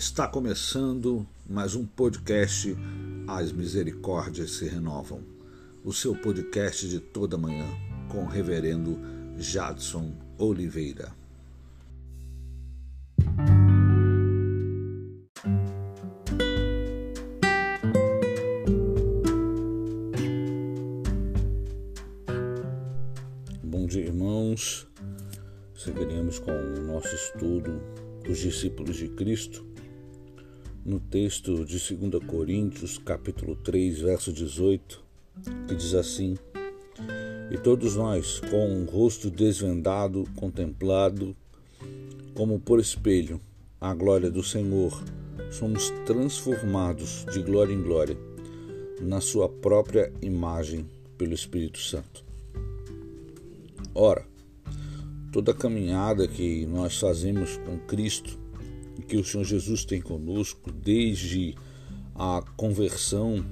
Está começando mais um podcast As Misericórdias se Renovam, o seu podcast de toda manhã com o reverendo Jadson Oliveira. Bom dia, irmãos. Seguiremos com o nosso estudo Os Discípulos de Cristo no texto de 2 Coríntios, capítulo 3, verso 18, que diz assim: E todos nós, com o um rosto desvendado, contemplado, como por espelho, a glória do Senhor, somos transformados de glória em glória, na Sua própria imagem, pelo Espírito Santo. Ora, toda caminhada que nós fazemos com Cristo que o Senhor Jesus tem conosco desde a conversão,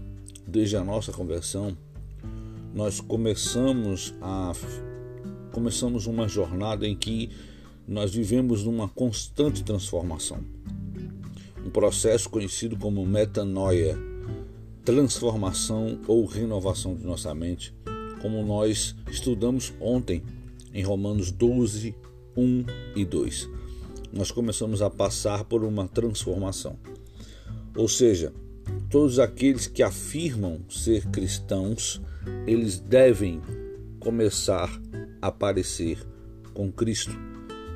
desde a nossa conversão, nós começamos a começamos uma jornada em que nós vivemos numa constante transformação. Um processo conhecido como metanoia, transformação ou renovação de nossa mente, como nós estudamos ontem em Romanos 12, 1 e 2 nós começamos a passar por uma transformação. Ou seja, todos aqueles que afirmam ser cristãos, eles devem começar a parecer com Cristo,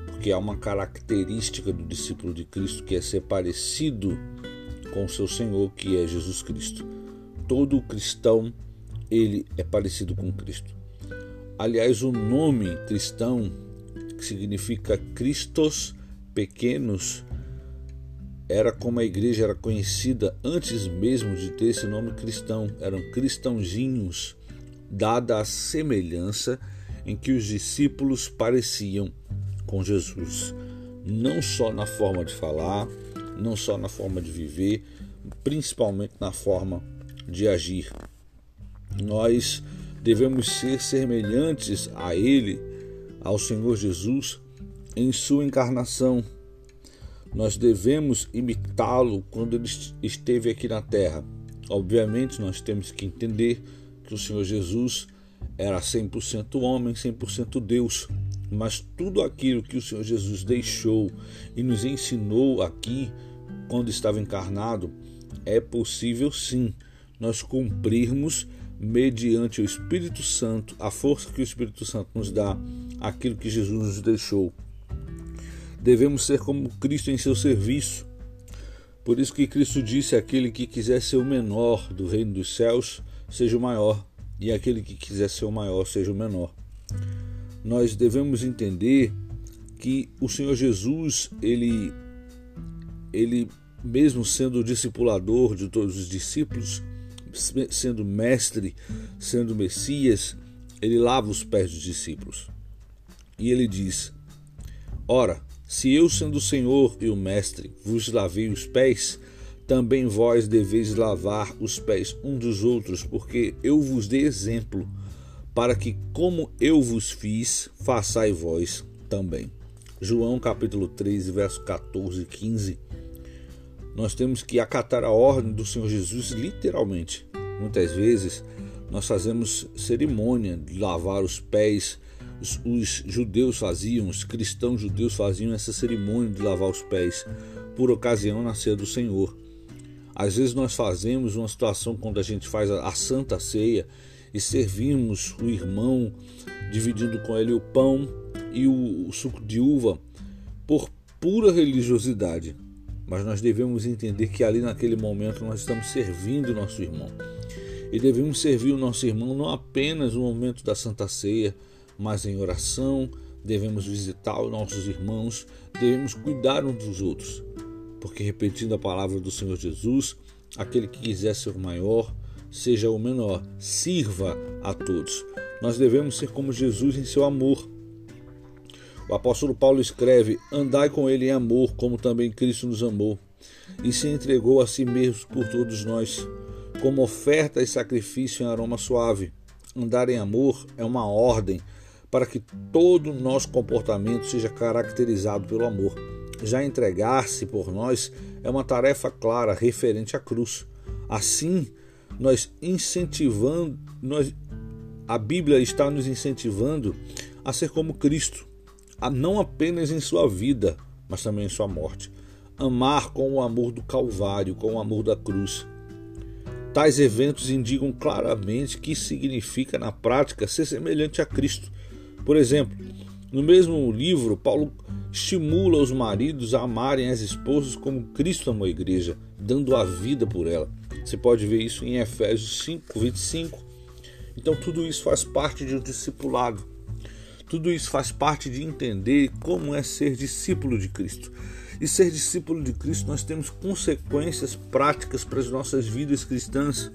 porque há uma característica do discípulo de Cristo que é ser parecido com o seu Senhor, que é Jesus Cristo. Todo cristão, ele é parecido com Cristo. Aliás, o nome cristão, que significa Christos, pequenos era como a igreja era conhecida antes mesmo de ter esse nome cristão, eram cristãozinhos, dada a semelhança em que os discípulos pareciam com Jesus, não só na forma de falar, não só na forma de viver, principalmente na forma de agir. Nós devemos ser semelhantes a Ele, ao Senhor Jesus, em sua encarnação. Nós devemos imitá-lo quando ele esteve aqui na terra. Obviamente, nós temos que entender que o Senhor Jesus era 100% homem, 100% Deus. Mas tudo aquilo que o Senhor Jesus deixou e nos ensinou aqui, quando estava encarnado, é possível sim nós cumprirmos mediante o Espírito Santo, a força que o Espírito Santo nos dá, aquilo que Jesus nos deixou devemos ser como Cristo em seu serviço. Por isso que Cristo disse: aquele que quiser ser o menor do reino dos céus, seja o maior, e aquele que quiser ser o maior, seja o menor. Nós devemos entender que o Senhor Jesus, ele, ele mesmo sendo o discipulador de todos os discípulos, sendo mestre, sendo Messias, ele lava os pés dos discípulos. E ele diz: Ora, se eu, sendo o Senhor e o Mestre, vos lavei os pés, também vós deveis lavar os pés um dos outros, porque eu vos dei exemplo, para que, como eu vos fiz, façai vós também. João capítulo 13, verso 14 e 15. Nós temos que acatar a ordem do Senhor Jesus literalmente. Muitas vezes nós fazemos cerimônia de lavar os pés os, os judeus faziam, os cristãos judeus faziam essa cerimônia de lavar os pés por ocasião na ceia do Senhor. Às vezes nós fazemos uma situação quando a gente faz a, a santa ceia e servimos o irmão dividindo com ele o pão e o, o suco de uva por pura religiosidade. Mas nós devemos entender que ali naquele momento nós estamos servindo o nosso irmão. E devemos servir o nosso irmão não apenas no momento da Santa Ceia, mas em oração, devemos visitar os nossos irmãos, devemos cuidar uns dos outros. Porque, repetindo a palavra do Senhor Jesus, aquele que quiser ser o maior, seja o menor, sirva a todos. Nós devemos ser como Jesus em seu amor. O apóstolo Paulo escreve: Andai com ele em amor, como também Cristo nos amou, e se entregou a si mesmo por todos nós, como oferta e sacrifício em aroma suave. Andar em amor é uma ordem para que todo nosso comportamento seja caracterizado pelo amor. Já entregar-se por nós é uma tarefa clara referente à cruz. Assim, nós incentivando, nós, a Bíblia está nos incentivando a ser como Cristo, a não apenas em sua vida, mas também em sua morte. Amar com o amor do Calvário, com o amor da cruz. Tais eventos indicam claramente que significa na prática ser semelhante a Cristo. Por exemplo, no mesmo livro, Paulo estimula os maridos a amarem as esposas como Cristo amou a igreja, dando a vida por ela. Você pode ver isso em Efésios 5, 25. Então, tudo isso faz parte de um discipulado. Tudo isso faz parte de entender como é ser discípulo de Cristo. E ser discípulo de Cristo, nós temos consequências práticas para as nossas vidas cristãs.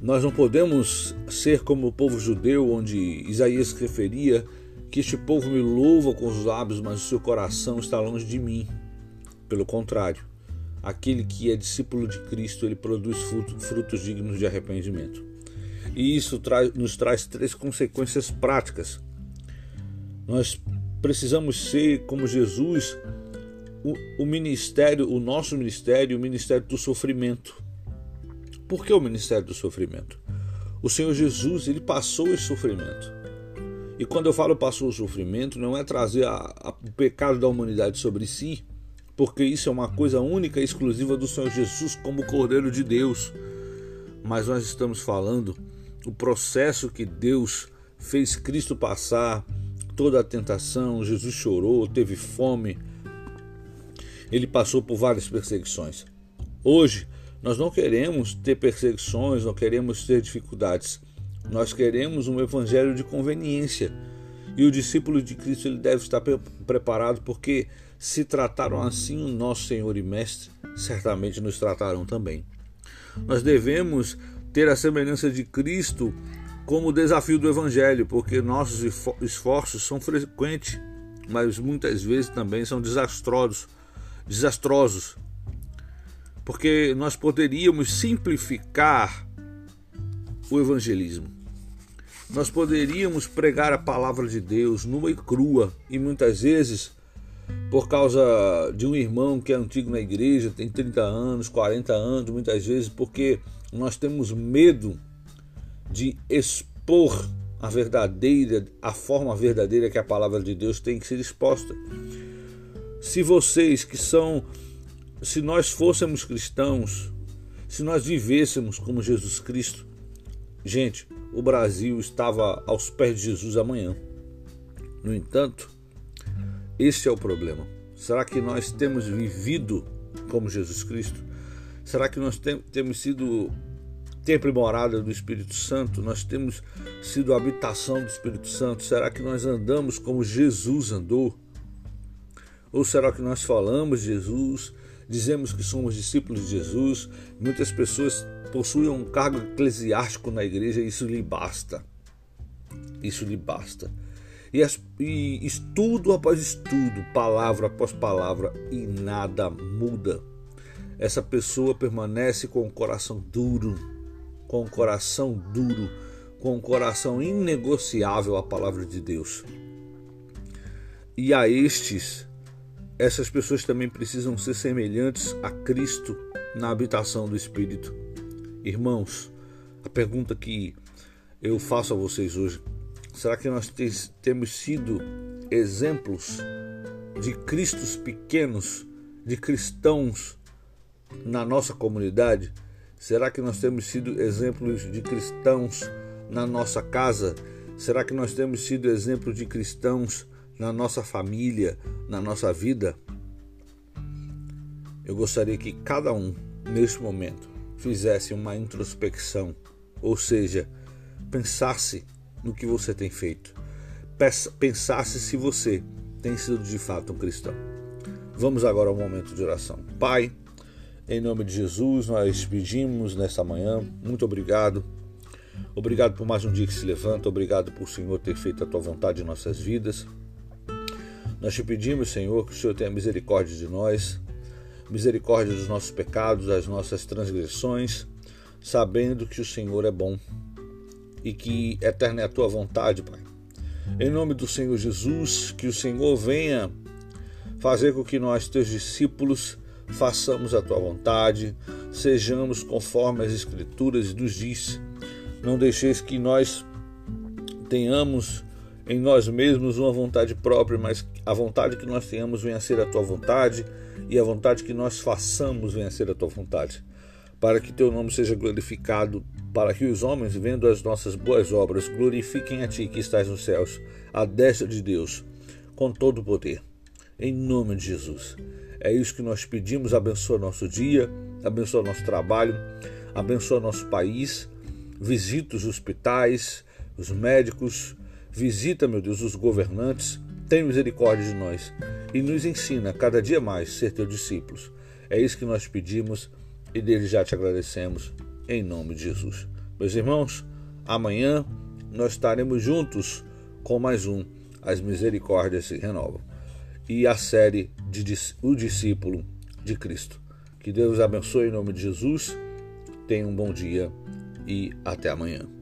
Nós não podemos ser como o povo judeu, onde Isaías referia que este povo me louva com os lábios, mas o seu coração está longe de mim. Pelo contrário, aquele que é discípulo de Cristo, ele produz frutos, dignos de arrependimento. E isso nos traz três consequências práticas. Nós precisamos ser como Jesus, o ministério, o nosso ministério, o ministério do sofrimento. Por que o ministério do sofrimento? O Senhor Jesus, ele passou esse sofrimento. E quando eu falo passou o sofrimento, não é trazer a, a, o pecado da humanidade sobre si, porque isso é uma coisa única e exclusiva do Senhor Jesus como Cordeiro de Deus. Mas nós estamos falando o processo que Deus fez Cristo passar, toda a tentação, Jesus chorou, teve fome, ele passou por várias perseguições. Hoje, nós não queremos ter perseguições, não queremos ter dificuldades. Nós queremos um evangelho de conveniência. E o discípulo de Cristo ele deve estar preparado, porque se trataram assim o nosso Senhor e Mestre, certamente nos tratarão também. Nós devemos ter a semelhança de Cristo como desafio do Evangelho, porque nossos esforços são frequentes, mas muitas vezes também são desastrosos, desastrosos, porque nós poderíamos simplificar o evangelismo. Nós poderíamos pregar a palavra de Deus nua e crua, e muitas vezes, por causa de um irmão que é antigo na igreja, tem 30 anos, 40 anos, muitas vezes porque nós temos medo de expor a verdadeira, a forma verdadeira que a palavra de Deus tem que ser exposta. Se vocês que são, se nós fôssemos cristãos, se nós vivêssemos como Jesus Cristo, gente, o Brasil estava aos pés de Jesus amanhã. No entanto, esse é o problema. Será que nós temos vivido como Jesus Cristo? Será que nós tem, temos sido templo e morada do Espírito Santo? Nós temos sido habitação do Espírito Santo? Será que nós andamos como Jesus andou? Ou será que nós falamos Jesus, dizemos que somos discípulos de Jesus? Muitas pessoas possuem um cargo eclesiástico na igreja e isso lhe basta. Isso lhe basta. E, as, e estudo após estudo, palavra após palavra, e nada muda essa pessoa permanece com o coração duro, com o coração duro, com o coração inegociável à palavra de Deus. E a estes, essas pessoas também precisam ser semelhantes a Cristo na habitação do Espírito. Irmãos, a pergunta que eu faço a vocês hoje: será que nós temos sido exemplos de Cristos pequenos, de cristãos na nossa comunidade? Será que nós temos sido exemplos de cristãos na nossa casa? Será que nós temos sido exemplos de cristãos na nossa família, na nossa vida? Eu gostaria que cada um, neste momento, fizesse uma introspecção, ou seja, pensasse no que você tem feito, pensasse se você tem sido de fato um cristão. Vamos agora ao momento de oração. Pai, em nome de Jesus, nós pedimos nesta manhã, muito obrigado. Obrigado por mais um dia que se levanta, obrigado por o Senhor ter feito a tua vontade em nossas vidas. Nós te pedimos, Senhor, que o Senhor tenha misericórdia de nós, misericórdia dos nossos pecados, das nossas transgressões, sabendo que o Senhor é bom e que eterna é a tua vontade, Pai. Em nome do Senhor Jesus, que o Senhor venha fazer com que nós, teus discípulos, façamos a tua vontade, sejamos conforme as Escrituras nos diz. Não deixeis que nós tenhamos em nós mesmos uma vontade própria, mas a vontade que nós tenhamos venha a ser a tua vontade e a vontade que nós façamos venha a ser a tua vontade. Para que teu nome seja glorificado, para que os homens, vendo as nossas boas obras, glorifiquem a ti que estás nos céus, a destra de Deus, com todo o poder. Em nome de Jesus. É isso que nós pedimos. Abençoa nosso dia, abençoa nosso trabalho, abençoa nosso país. Visita os hospitais, os médicos, Visita, meu Deus, os governantes, tem misericórdia de nós e nos ensina cada dia mais ser teus discípulos. É isso que nós pedimos e dele já te agradecemos, em nome de Jesus. Meus irmãos, amanhã nós estaremos juntos com mais um As Misericórdias se Renovam e a série de O Discípulo de Cristo. Que Deus abençoe em nome de Jesus. Tenha um bom dia e até amanhã.